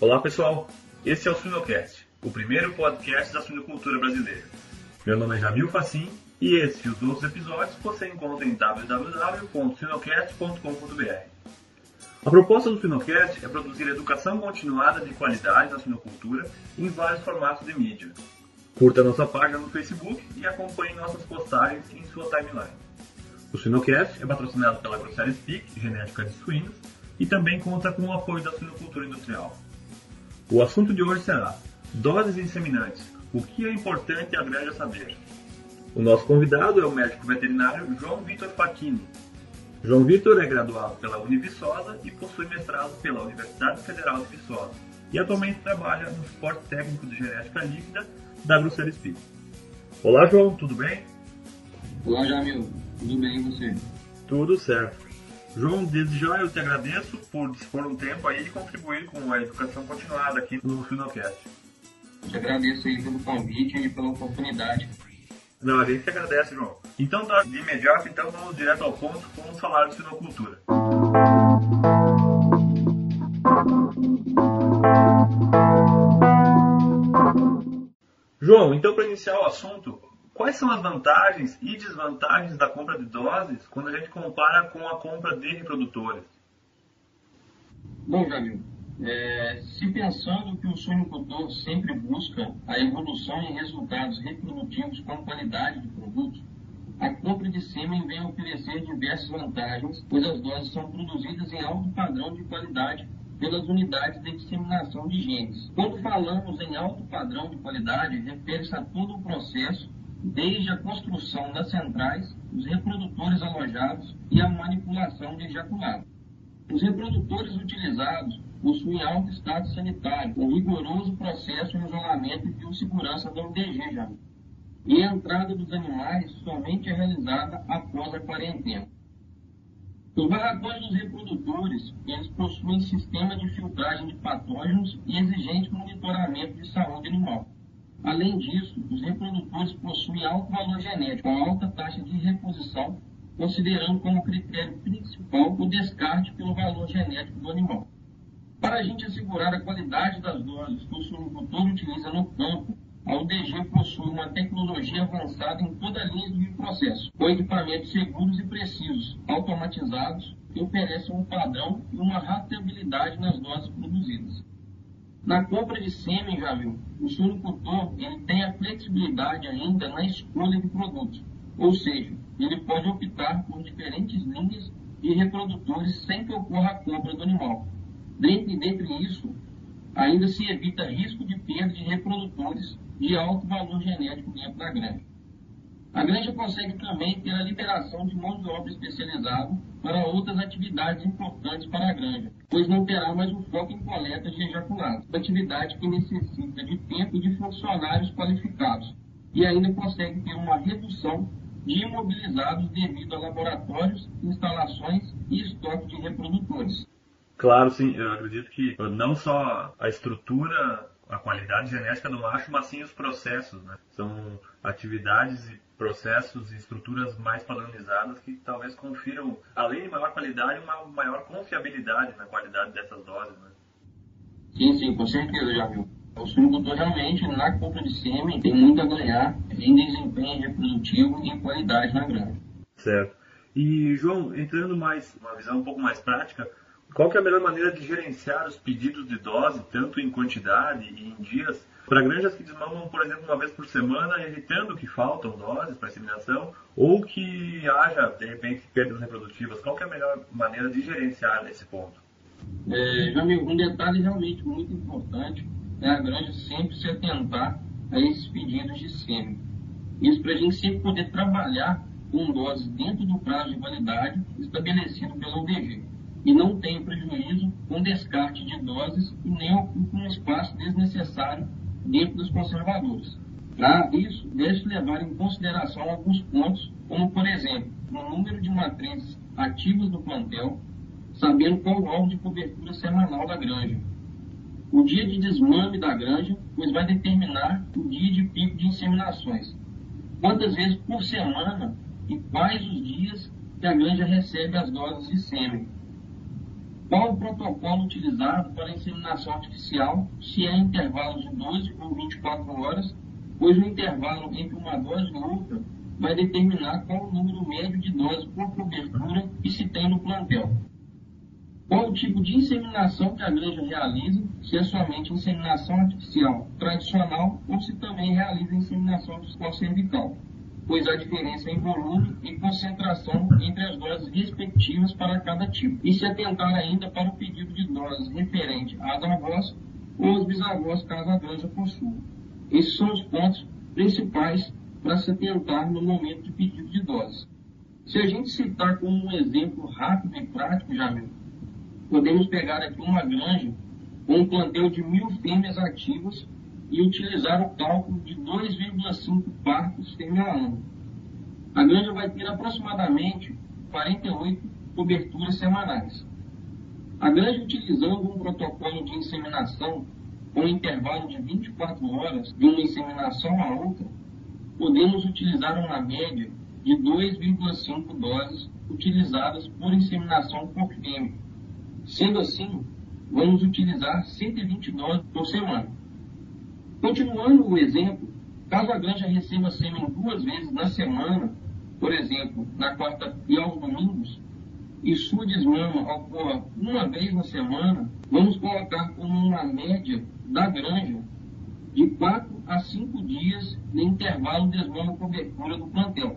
Olá pessoal, esse é o Suinocast, o primeiro podcast da suinocultura brasileira. Meu nome é Jamil Facim e esse e os outros episódios você encontra em www.suinocast.com.br. A proposta do Suinocast é produzir educação continuada de qualidade na suinocultura em vários formatos de mídia. Curta nossa página no Facebook e acompanhe nossas postagens em sua timeline. O Suinocast é patrocinado pela Grosseria Speak, genética de suínos, e também conta com o apoio da suinocultura industrial. O assunto de hoje será doses inseminantes. O que é importante a granja saber? O nosso convidado é o médico veterinário João Vitor Facchini. João Vitor é graduado pela Univiçosa e possui mestrado pela Universidade Federal de Viçosa e atualmente trabalha no suporte técnico de genética líquida da Grosseria Speak. Olá João, tudo bem? Olá Jamil, tudo bem e você? Tudo certo. João, desde já eu te agradeço por dispor um tempo aí e contribuir com a educação continuada aqui no Finocast. Te agradeço aí pelo convite e pela oportunidade. Não, a gente que agradece, João. Então, tá, de imediato, então vamos direto ao ponto com o salário de sinocultura. João, então para iniciar o assunto, Quais são as vantagens e desvantagens da compra de doses quando a gente compara com a compra de reprodutores? Bom, Jamil, é, se pensando que o suinocultor sempre busca a evolução em resultados reprodutivos com qualidade de produto, a compra de sêmen vem oferecer diversas vantagens, pois as doses são produzidas em alto padrão de qualidade pelas unidades de disseminação de genes. Quando falamos em alto padrão de qualidade, refere-se a todo o processo desde a construção das centrais, os reprodutores alojados e a manipulação de ejaculado. Os reprodutores utilizados possuem alto estado sanitário, com rigoroso processo de isolamento e biossegurança da UDG já. E a entrada dos animais somente é realizada após a quarentena. Os barracões dos reprodutores, eles possuem sistema de filtragem de patógenos e exigente monitoramento de saúde animal. Além disso, os reprodutores possuem alto valor genético, com alta taxa de reposição, considerando como critério principal o descarte pelo valor genético do animal. Para a gente assegurar a qualidade das doses que o suinocultor utiliza no campo, a UDG possui uma tecnologia avançada em toda a linha do processo, com equipamentos seguros e precisos, automatizados, que oferecem um padrão e uma rastreabilidade nas doses produzidas. Na compra de sêmen, já viu, o suinocultor ele tem a flexibilidade ainda na escolha de produtos. Ou seja, ele pode optar por diferentes linhas de reprodutores sem que ocorra a compra do animal. Dentre, dentre isso, ainda se evita risco de perda de reprodutores de alto valor genético dentro da granja. A granja consegue também ter a liberação de mão de obra especializada para outras atividades importantes para a granja, pois não terá mais o foco em coleta de ejaculado, atividade que necessita de tempo de funcionários qualificados, e ainda consegue ter uma redução de imobilizados devido a laboratórios, instalações e estoque de reprodutores. Claro, sim. Eu acredito que não só a estrutura, a qualidade genética do macho, mas sim os processos. Né? São atividades e processos e estruturas mais padronizadas que talvez confiram, além de maior qualidade, uma maior confiabilidade na qualidade dessas doses. Né? Sim, sim, com certeza, já viu. O suinocultor realmente, na compra de sêmen, tem muito a ganhar em desempenho reprodutivo e em qualidade na granja. Certo. E, João, entrando mais, uma visão um pouco mais prática, qual é a melhor maneira de gerenciar os pedidos de dose, tanto em quantidade e em dias, para granjas que desmamam, por exemplo, uma vez por semana, evitando que faltam doses para inseminação ou que haja, de repente, perdas reprodutivas? Qual é a melhor maneira de gerenciar nesse ponto? É, Jamil, um detalhe realmente muito importante é a granja sempre se atentar a esses pedidos de sêmen. Isso para a gente sempre poder trabalhar com doses dentro do prazo de validade estabelecido pela UDG e não tem prejuízo com descarte de doses e nem ocupa um espaço desnecessário dentro dos conservadores. Para isso, deve-se levar em consideração alguns pontos, como, por exemplo, o número de matrizes ativas do plantel, sabendo qual o alvo de cobertura semanal da granja. O dia de desmame da granja, pois vai determinar o dia de pico de inseminações. Quantas vezes por semana e quais os dias que a granja recebe as doses de sêmen. Qual o protocolo utilizado para a inseminação artificial, se é intervalo de 12 ou 24 horas, pois o intervalo entre uma dose e outra vai determinar qual o número médio de doses por cobertura que se tem no plantel. Qual o tipo de inseminação que a granja realiza, se é somente inseminação artificial tradicional ou se também realiza inseminação artificial cervical, pois há diferença em volume e concentração entre as doses respectivas para cada tipo. E se atentar ainda para o pedido de doses referente às avós ou aos bisavós caso a granja possua. Esses são os pontos principais para se atentar no momento de pedido de doses. Se a gente citar como um exemplo rápido e prático, Jamil, podemos pegar aqui uma granja com um plantel de mil fêmeas ativas e utilizar o cálculo de 2,5 partos fêmea ano. A granja vai ter aproximadamente 48 coberturas semanais. A granja utilizando um protocolo de inseminação com um intervalo de 24 horas de uma inseminação a outra, podemos utilizar uma média de 2,5 doses utilizadas por inseminação por fêmea. Sendo assim, vamos utilizar 120 doses por semana. Continuando o exemplo, caso a granja receba sêmen duas vezes na semana, por exemplo, na quarta e aos domingos, e sua desmama ocorra uma vez na semana, vamos colocar como uma média da granja de 4 a 5 dias de intervalo desmama-cobertura do plantel.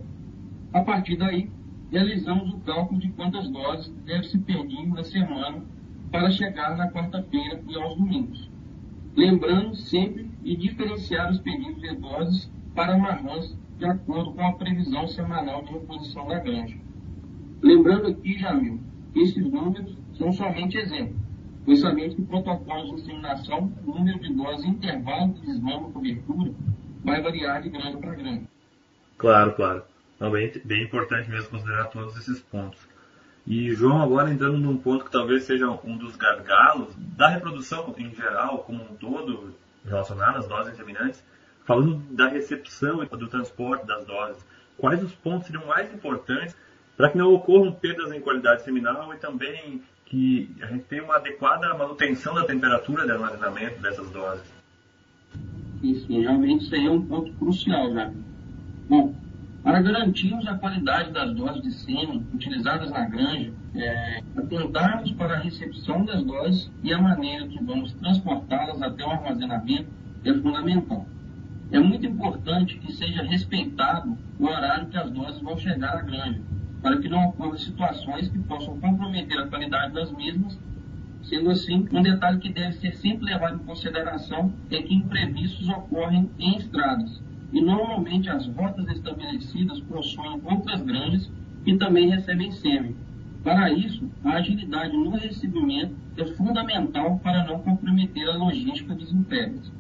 A partir daí, realizamos o cálculo de quantas doses deve se pedir na semana para chegar na quarta-feira e aos domingos. Lembrando sempre de diferenciar os pedidos de doses para marrons de acordo com a previsão semanal de reposição da granja. Lembrando aqui, Jamil, que esses números são somente exemplos pois sabemos que protocolos de inseminação, número de doses, intervalo de desmama, cobertura, vai variar de grande para grande. Claro, claro. Então, bem, bem importante mesmo considerar todos esses pontos. E, João, agora entrando num ponto que talvez seja um dos gargalos da reprodução em geral, como um todo, relacionado às doses inseminantes, falando da recepção e do transporte das doses, quais os pontos seriam mais importantes para que não ocorram perdas em qualidade seminal e também que a gente tenha uma adequada manutenção da temperatura de armazenamento dessas doses. Isso, realmente isso aí é um ponto crucial, né? Bom, para garantirmos a qualidade das doses de sêmen utilizadas na granja, é, atentarmos para a recepção das doses e a maneira que vamos transportá-las até o armazenamento é fundamental. É muito importante que seja respeitado o horário que as doses vão chegar à granja, para que não ocorram situações que possam comprometer a qualidade das mesmas. Sendo assim, um detalhe que deve ser sempre levado em consideração é que imprevistos ocorrem em estradas, e normalmente as rotas estabelecidas possuem outras granjas que também recebem sêmen. Para isso, a agilidade no recebimento é fundamental para não comprometer a logística dos entregas.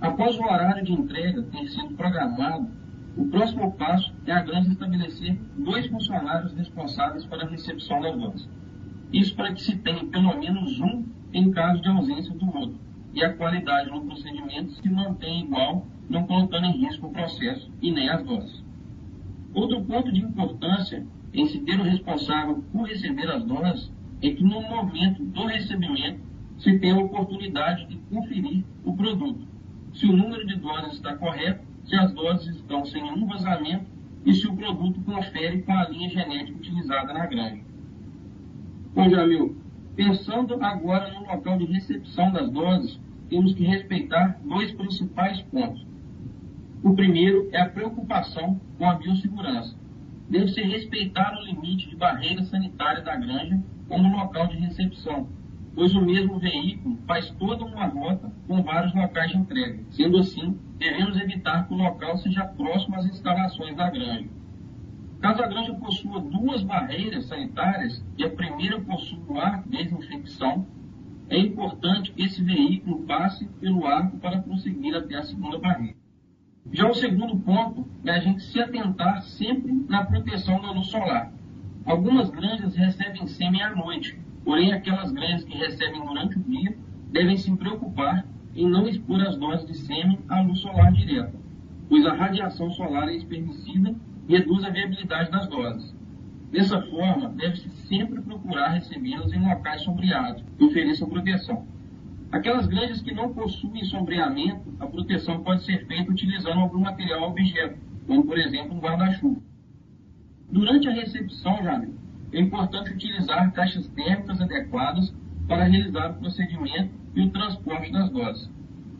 Após o horário de entrega ter sido programado, o próximo passo é a granja estabelecer dois funcionários responsáveis para a recepção das doses. Isso para que se tenha pelo menos um em caso de ausência do outro, e a qualidade no procedimento se mantém igual, não colocando em risco o processo e nem as doses. Outro ponto de importância em se ter o responsável por receber as doses é que no momento do recebimento se tem a oportunidade de conferir o produto, se o número de doses está correto se as doses estão sem nenhum vazamento e se o produto confere com a linha genética utilizada na granja. Bom, Jamil, pensando agora no local de recepção das doses, temos que respeitar dois principais pontos. O primeiro é a preocupação com a biossegurança. Deve ser respeitado o limite de barreira sanitária da granja como local de recepção, pois o mesmo veículo faz toda uma rota com vários locais de entrega. Sendo assim, devemos evitar que o local seja próximo às instalações da granja. Caso a granja possua duas barreiras sanitárias e a primeira possua de desinfecção, é importante que esse veículo passe pelo arco para prosseguir até a segunda barreira. Já o segundo ponto é a gente se atentar sempre na proteção da luz solar. Algumas granjas recebem sêmen à noite, Porém, aquelas granjas que recebem durante o dia devem se preocupar em não expor as doses de sêmen à luz solar direta, pois a radiação solar é espermicida e reduz a viabilidade das doses. Dessa forma, deve-se sempre procurar recebê-las em locais sombreados, que ofereçam proteção. Aquelas granjas que não possuem sombreamento, a proteção pode ser feita utilizando algum material objeto, como por exemplo um guarda-chuva. Durante a recepção, Jamil, é importante utilizar caixas térmicas adequadas para realizar o procedimento e o transporte das doses.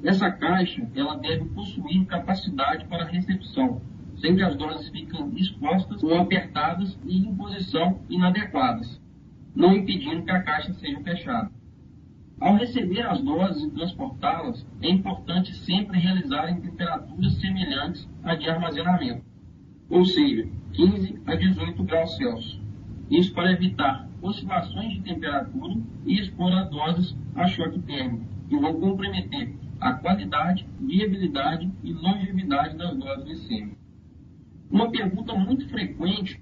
Essa caixa ela deve possuir capacidade para recepção, sem que as doses fiquem expostas ou apertadas e em posição inadequadas, não impedindo que a caixa seja fechada. Ao receber as doses e transportá-las, é importante sempre realizar em temperaturas semelhantes à de armazenamento, ou seja, 15 a 18 graus Celsius. Isso para evitar oscilações de temperatura e expor as doses a choque térmico, que vão comprometer a qualidade, viabilidade e longevidade das doses sêmen. Uma pergunta muito frequente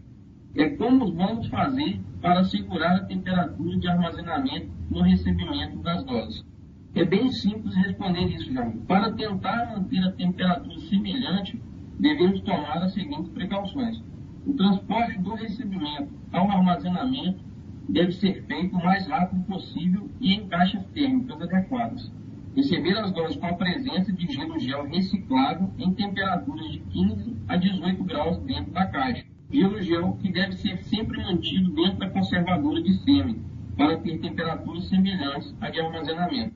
é como vamos fazer para segurar a temperatura de armazenamento no recebimento das doses. É bem simples responder isso, Jair. Para tentar manter a temperatura semelhante, devemos tomar as seguintes precauções. O transporte do recebimento ao armazenamento deve ser feito o mais rápido possível e em caixas térmicas adequadas. Receber as doses com a presença de gelo gel reciclado em temperaturas de 15 a 18 graus dentro da caixa. Gelo gel que deve ser sempre mantido dentro da conservadora de sêmen, para ter temperaturas semelhantes à de armazenamento.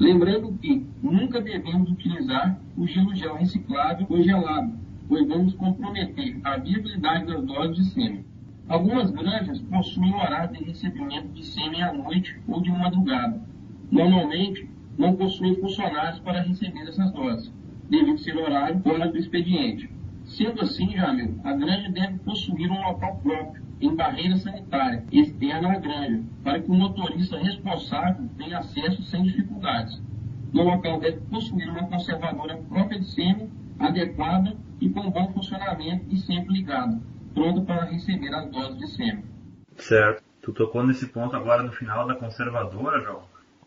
Lembrando que nunca devemos utilizar o gelo gel reciclado ou gelado, pois vamos comprometer a viabilidade das doses de sêmen. Algumas granjas possuem horário de recebimento de sêmen à noite ou de madrugada. Normalmente, não possuem funcionários para receber essas doses, devido ser horário fora do expediente. Sendo assim, Jamil, a granja deve possuir um local próprio, em barreira sanitária externa à granja, para que o motorista responsável tenha acesso sem dificuldades. No local deve possuir uma conservadora própria de sêmen, adequada e com bom funcionamento e sempre ligada, pronta para receber as doses de sêmen. Certo. Tu tocou nesse ponto agora no final da conservadora, João.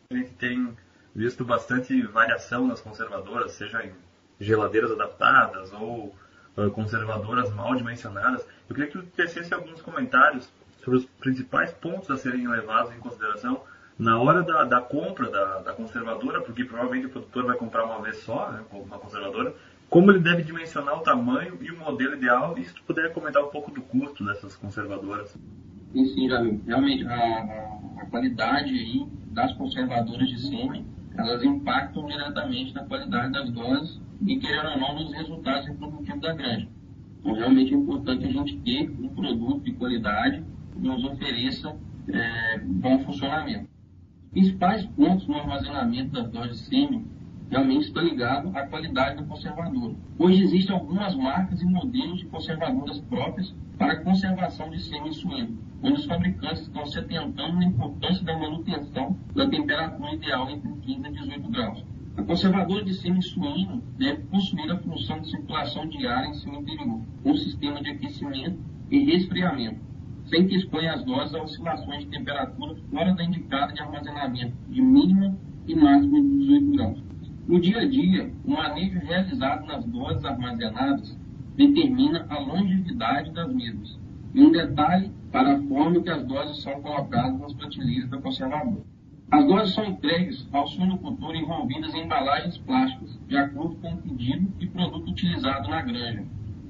A gente tem visto bastante variação nas conservadoras, seja em geladeiras adaptadas ou uh, conservadoras mal dimensionadas. Eu queria que tu tecesse alguns comentários sobre os principais pontos a serem levados em consideração na hora da, da compra da, da, conservadora, porque provavelmente o produtor vai comprar uma vez só, né, uma conservadora, como ele deve dimensionar o tamanho e o modelo ideal, e se tu puder comentar um pouco do custo dessas conservadoras. Sim, sim, Jamil. Realmente, a, a, a qualidade das conservadoras de sêmen elas impactam diretamente na qualidade das doses e, querendo ou não, nos resultados reprodutivos da granja. Então, realmente é importante a gente ter um produto de qualidade que nos ofereça é, bom funcionamento. Principais pontos no armazenamento das doses de sêmen realmente está ligado à qualidade do conservador. Hoje existem algumas marcas e modelos de conservadoras próprias para conservação de sêmen suíno, onde os fabricantes estão se atentando na importância da manutenção da temperatura ideal entre 15 e 18 graus. A conservadora de sêmen suíno deve possuir a função de circulação de ar em seu interior, com sistema de aquecimento e resfriamento, sem que exponha as doses a oscilações de temperatura fora da indicada de armazenamento de mínima e máxima de 18 graus. No dia a dia, o manejo realizado nas doses armazenadas determina a longevidade das mesmas. E um detalhe para a forma que as doses são colocadas nas prateleiras da conservadora. As doses são entregues ao suinocultor envolvidas em embalagens plásticas, de acordo com o pedido e produto utilizado na granja.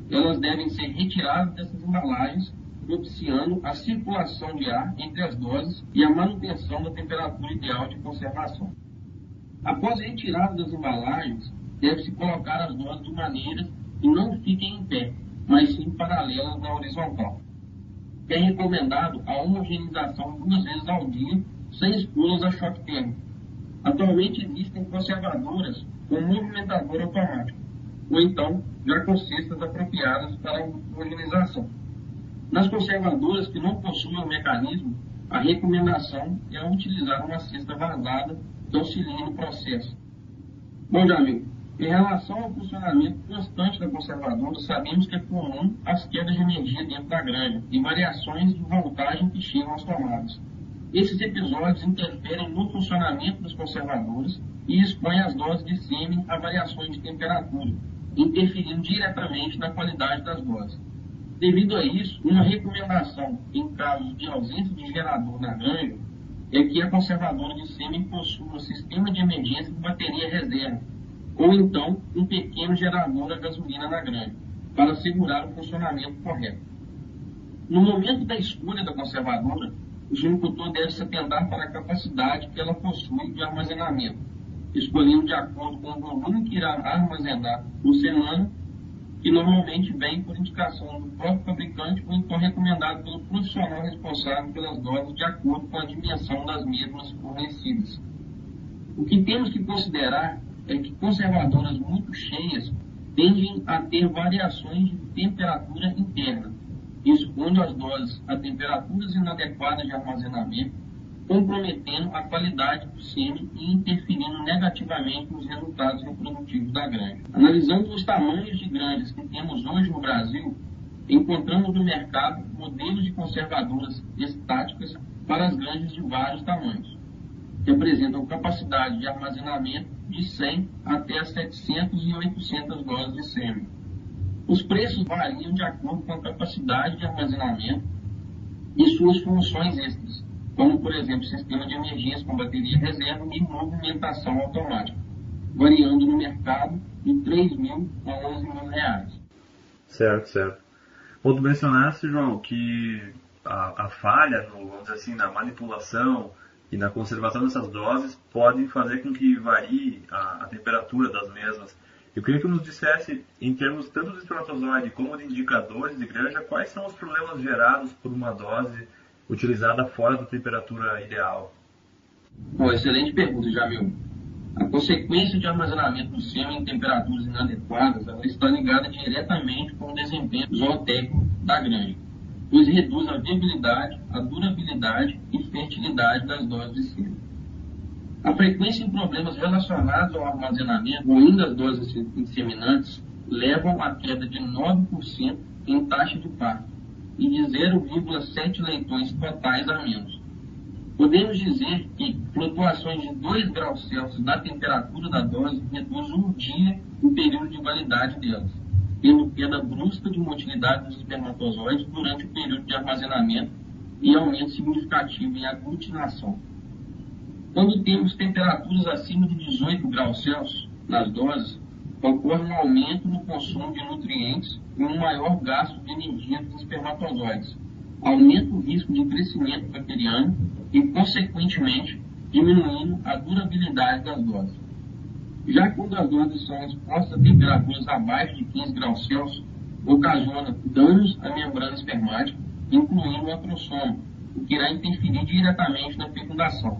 Elas devem ser retiradas dessas embalagens, propiciando a circulação de ar entre as doses e a manutenção da temperatura ideal de conservação. Após a retirada das embalagens, deve-se colocar as doses de maneira que não fiquem em pé, mas sim paralelas na horizontal. É recomendado a homogeneização duas vezes ao dia, sem expô-las a choque térmico. Atualmente existem conservadoras com movimentador automático, ou então já com cestas apropriadas para a homogeneização. Nas conservadoras que não possuem o mecanismo, a recomendação é utilizar uma cesta vazada que auxiliem no processo. Bom, Jamil, em relação ao funcionamento constante da conservadora, sabemos que é comum as quedas de energia dentro da granja e variações de voltagem que chegam às tomadas. Esses episódios interferem no funcionamento das conservadoras e expõem as doses de sêmen a variações de temperatura, interferindo diretamente na qualidade das doses. Devido a isso, uma recomendação em casos de ausência de gerador na granja é que a conservadora de sêmen possua um sistema de emergência de bateria reserva, ou então um pequeno gerador a gasolina na granja, para assegurar o funcionamento correto. No momento da escolha da conservadora, o suinocultor deve se atentar para a capacidade que ela possui de armazenamento, escolhendo de acordo com o volume que irá armazenar por semana que normalmente vem por indicação do próprio fabricante ou então recomendado pelo profissional responsável pelas doses de acordo com a dimensão das mesmas fornecidas. O que temos que considerar é que conservadoras muito cheias tendem a ter variações de temperatura interna, expondo as doses a temperaturas inadequadas de armazenamento comprometendo a qualidade do sêmen e interferindo negativamente nos resultados reprodutivos da granja. Analisando os tamanhos de granjas que temos hoje no Brasil, encontramos no mercado modelos de conservadoras estáticas para as granjas de vários tamanhos, que apresentam capacidade de armazenamento de 100 até 700 e 800 doses de sêmen. Os preços variam de acordo com a capacidade de armazenamento e suas funções extras, como, por exemplo, sistema de emergência com bateria reserva e movimentação automática, variando no mercado de 3 mil a 11 mil reais. Certo, certo. Bom, tu João, que a, a falha, vamos dizer assim, na manipulação e na conservação dessas doses podem fazer com que varie a, a temperatura das mesmas. Eu queria que nos dissesse, em termos tanto de espermatozoide como de indicadores de granja, quais são os problemas gerados por uma dose utilizada fora da temperatura ideal? Bom, excelente pergunta, Jamil. A consequência de armazenamento do sêmen em temperaturas inadequadas está ligada diretamente com o desempenho zootécnico da granja, pois reduz a viabilidade, a durabilidade e fertilidade das doses de sêmen. A frequência em problemas relacionados ao armazenamento, ruim das doses inseminantes, levam à queda de 9% em taxa de parto e de 0,7 leitões totais a menos. Podemos dizer que flutuações de 2 graus Celsius da temperatura da dose reduzem um dia o período de validade delas, tendo queda brusca de motilidade dos espermatozoides durante o período de armazenamento e aumento significativo em aglutinação. Quando temos temperaturas acima de 18 graus Celsius nas doses, ocorre um aumento no consumo de nutrientes e um maior gasto de energia dos espermatozoides. Aumenta o risco de crescimento bacteriano e, consequentemente, diminuindo a durabilidade das doses. Já quando as doses são expostas a temperaturas abaixo de 15 graus Celsius, ocasiona danos à membrana espermática, incluindo o acrossomo, o que irá interferir diretamente na fecundação.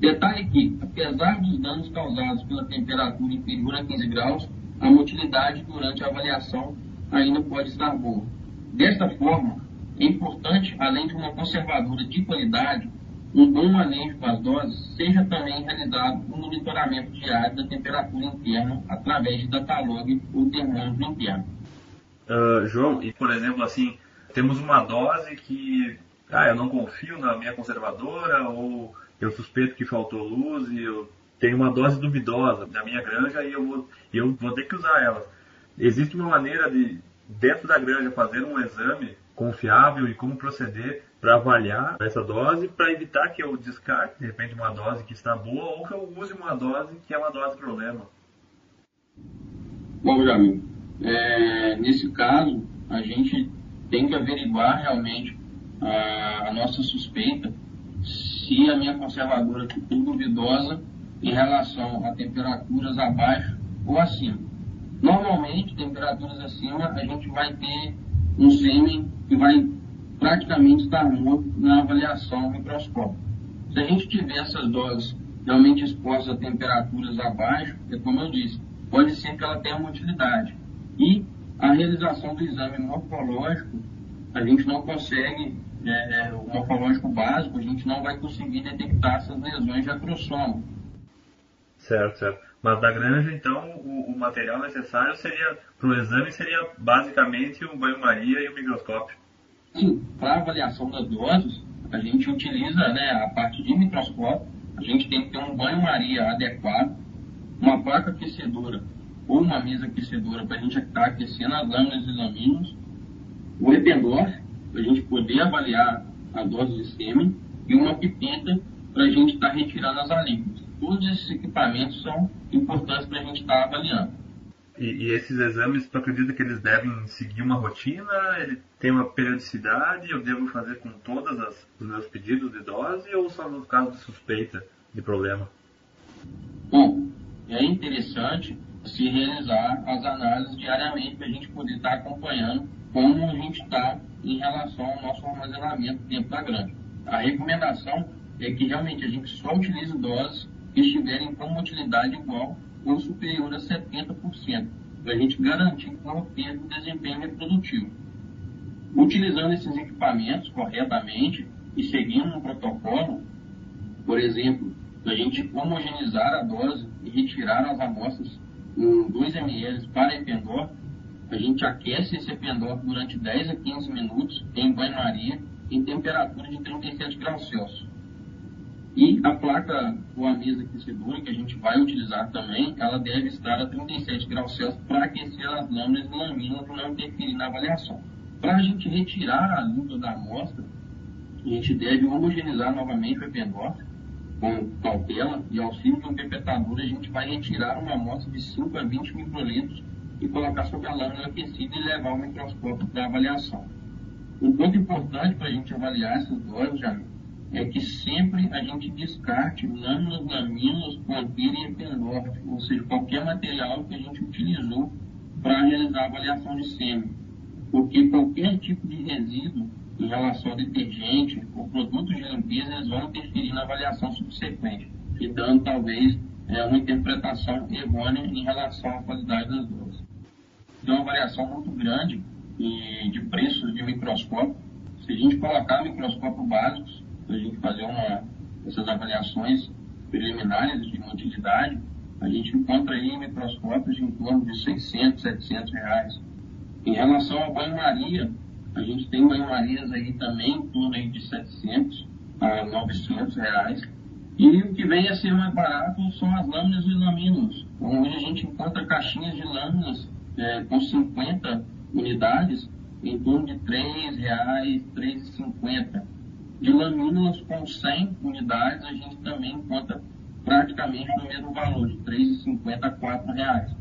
Detalhe que, apesar dos danos causados pela temperatura inferior a 15 graus, a motilidade durante a avaliação ainda pode estar boa. Desta forma, é importante, além de uma conservadora de qualidade, um bom manejo das doses, seja também realizado o um monitoramento diário da temperatura interna através de datalog ou termômetro interno. Uh, João, e por exemplo, assim, temos uma dose que ah, eu não confio na minha conservadora ou eu suspeito que faltou luz e eu tenho uma dose duvidosa da minha granja e eu vou, eu vou ter que usar ela. Existe uma maneira de, dentro da granja, fazer um exame confiável e como proceder para avaliar essa dose, para evitar que eu descarte, de repente, uma dose que está boa ou que eu use uma dose que é uma dose problema. Bom, Jamil, é, nesse caso, a gente tem que averiguar realmente a, a nossa suspeita se a minha conservadora ficou duvidosa em relação a temperaturas abaixo ou acima. Normalmente, temperaturas acima, a gente vai ter um sêmen que vai praticamente estar morto na avaliação microscópica. Se a gente tiver essas doses realmente expostas a temperaturas abaixo, é como eu disse, pode ser que ela tenha uma utilidade. E a realização do exame morfológico, a gente não consegue é, o morfológico básico, a gente não vai conseguir detectar essas lesões de acrossomo. Certo, certo. Mas da granja, então, o, o material necessário seria para o exame seria basicamente o banho-maria e o microscópio. Sim, para avaliação das doses, a gente utiliza né, a parte de microscópio, a gente tem que ter um banho-maria adequado, uma placa aquecedora ou uma mesa aquecedora para a gente estar aquecendo as lâminas e laminos o Ependorf, para a gente poder avaliar a dose de sêmen, e uma pipeta para a gente estar tá retirando as alíquotas. Todos esses equipamentos são importantes para a gente estar tá avaliando. E, e, esses exames, tu acredita que eles devem seguir uma rotina? Ele tem uma periodicidade? Eu devo fazer com todos os meus pedidos de dose ou só no caso de suspeita de problema? Bom, é interessante se realizar as análises diariamente para a gente poder estar tá acompanhando como a gente está em relação ao nosso armazenamento dentro da granja. A recomendação é que realmente a gente só utilize doses que estiverem com uma utilidade igual ou superior a 70%, para a gente garantir que não perca o desempenho reprodutivo. Utilizando esses equipamentos corretamente e seguindo um protocolo, por exemplo, a gente homogeneizar a dose e retirar as amostras em 2 ml para ependor, a gente aquece esse ependor durante 10 a 15 minutos em banho-maria em temperatura de 37 graus Celsius. E a placa ou a mesa aquecedora que a gente vai utilizar também, ela deve estar a 37 graus Celsius para aquecer as lâminas e laminas e não interferir na avaliação. Para a gente retirar a língua da amostra, a gente deve homogeneizar novamente o ependor com cautela e auxílio de um pipetador, a gente vai retirar uma amostra de 5 a 20 microlitros e colocar sobre a lâmina aquecida e levar ao microscópio para avaliação. Um ponto importante para a gente avaliar essas doses, Jamil, é que sempre a gente descarte lâminas, laminas, ponteira e ependorte, ou seja, qualquer material que a gente utilizou para realizar a avaliação de sêmen. Porque qualquer tipo de resíduo em relação a detergente ou produtos de limpeza, eles vão interferir na avaliação subsequente, e dando talvez é, uma interpretação errônea em relação à qualidade das doses. Tem uma variação muito grande de preços de microscópio. Se a gente colocar microscópios básicos, a gente fazer uma, essas avaliações preliminares de utilidade, a gente encontra aí microscópios em torno de 600, 700 reais. Em relação ao banho-maria, a gente tem banho-marias aí também em torno aí de 700 a 900 reais. E o que vem a ser mais barato são as lâminas e laminos. Hoje a gente encontra caixinhas de lâminas é, com 50 unidades em torno de R$ 3,00, R$ 3,50. De laminas com 100 unidades, a gente também encontra praticamente no mesmo valor, de R$ 3,50 a R$ reais.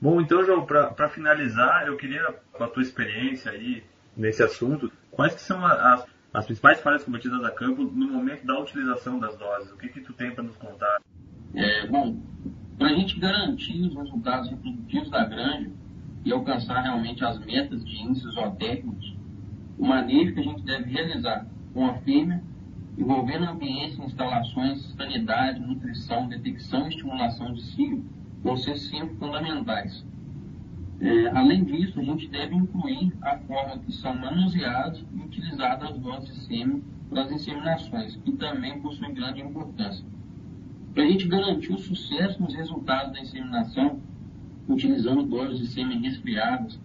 Bom, então, João, para finalizar, eu queria, com a tua experiência aí nesse assunto, quais que são as, as principais falhas cometidas a campo no momento da utilização das doses? O que, que tu tem para nos contar? É, bom, para a gente garantir os resultados reprodutivos da granja, e alcançar realmente as metas de índices zootécnicos, o manejo que a gente deve realizar com a fêmea, envolvendo ambientes, instalações, sanidade, nutrição, detecção e estimulação de cio, vão ser sempre fundamentais. É, além disso, a gente deve incluir a forma que são manuseadas e utilizadas as doses de sêmen para as inseminações, que também possui grande importância. Para a gente garantir o sucesso nos resultados da inseminação, utilizando doses de sêmen resfriadas.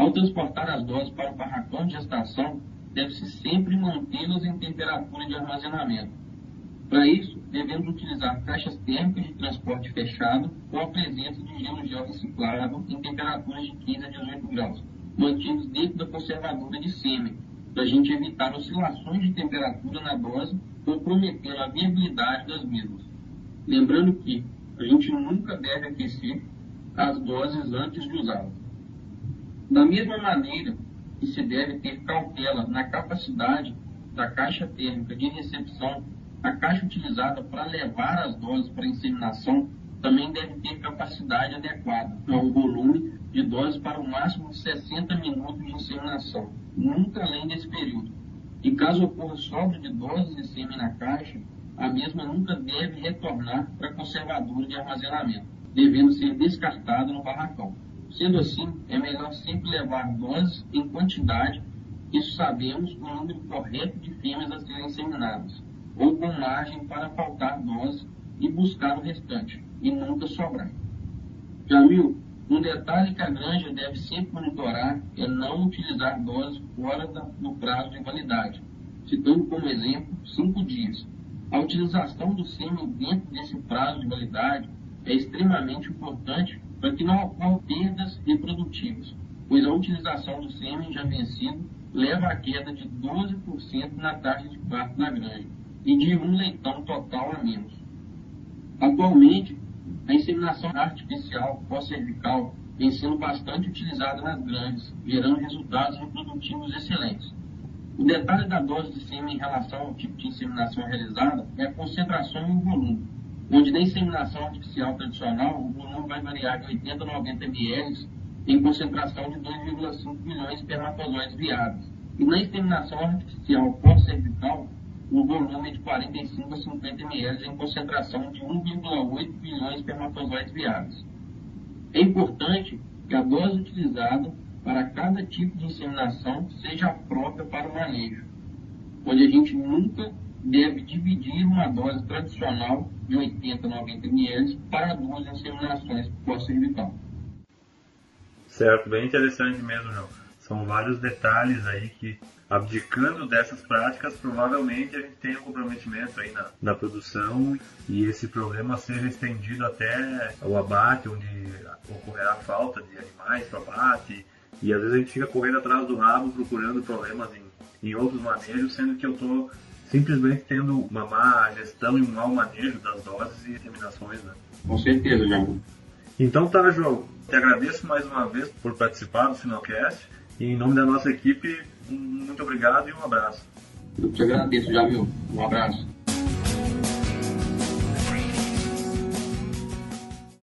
Ao transportar as doses para o barracão de gestação, deve-se sempre mantê-las em temperatura de armazenamento. Para isso, devemos utilizar caixas térmicas de transporte fechado com a presença de gelo gel em temperaturas de 15 a 18 graus, mantidos dentro da conservadora de sêmen, para a gente evitar oscilações de temperatura na dose, comprometendo a viabilidade das mesmas. Lembrando que a gente nunca deve aquecer as doses antes de usá-las. Da mesma maneira que se deve ter cautela na capacidade da caixa térmica de recepção, a caixa utilizada para levar as doses para inseminação também deve ter capacidade adequada ao volume de doses para o máximo de 60 minutos de inseminação, nunca além desse período. E caso ocorra sobra de doses de sêmen na caixa, a mesma nunca deve retornar para a conservadora de armazenamento devendo ser descartado no barracão. Sendo assim, é melhor sempre levar doses em quantidade, isso sabemos o número correto de fêmeas a serem inseminadas, ou com margem para faltar doses e buscar o restante, e nunca sobrar. Jamil, um detalhe que a granja deve sempre monitorar é não utilizar doses fora do prazo de validade, citando como exemplo cinco dias. A utilização do sêmen dentro desse prazo de validade é extremamente importante para que não ocorram perdas reprodutivas. pois a utilização do sêmen já vencido leva à queda de 12% na taxa de parto na granja e de um leitão total a menos. Atualmente, a inseminação artificial pós-cervical vem sendo bastante utilizada nas granjas, gerando resultados reprodutivos excelentes. O detalhe da dose de sêmen em relação ao tipo de inseminação realizada é a concentração e o volume, onde na inseminação artificial tradicional o volume vai variar de 80 a 90 ml em concentração de 2,5 bilhões de espermatozoides viáveis. E na inseminação artificial pós-cervical, o volume é de 45 a 50 ml em concentração de 1,8 bilhões de espermatozoides viáveis. É importante que a dose utilizada para cada tipo de inseminação seja própria para o manejo, onde a gente nunca deve dividir uma dose tradicional de 80 a 90 ml para duas inseminações pós-cervical. Certo, bem interessante mesmo, João. São vários detalhes aí que, abdicando dessas práticas, provavelmente a gente tem um comprometimento aí na, na produção e esse problema seja estendido até o abate, onde ocorrerá falta de animais para abate. E às vezes a gente fica correndo atrás do rabo procurando problemas em, em outros manejos, sendo que eu estou simplesmente tendo uma má gestão e um mau manejo das doses e terminações. Né? Com certeza, João. Então tá, João. Te agradeço mais uma vez por participar do Finalcast. E em nome da nossa equipe, muito obrigado e um abraço. Eu te agradeço, já viu? Um abraço.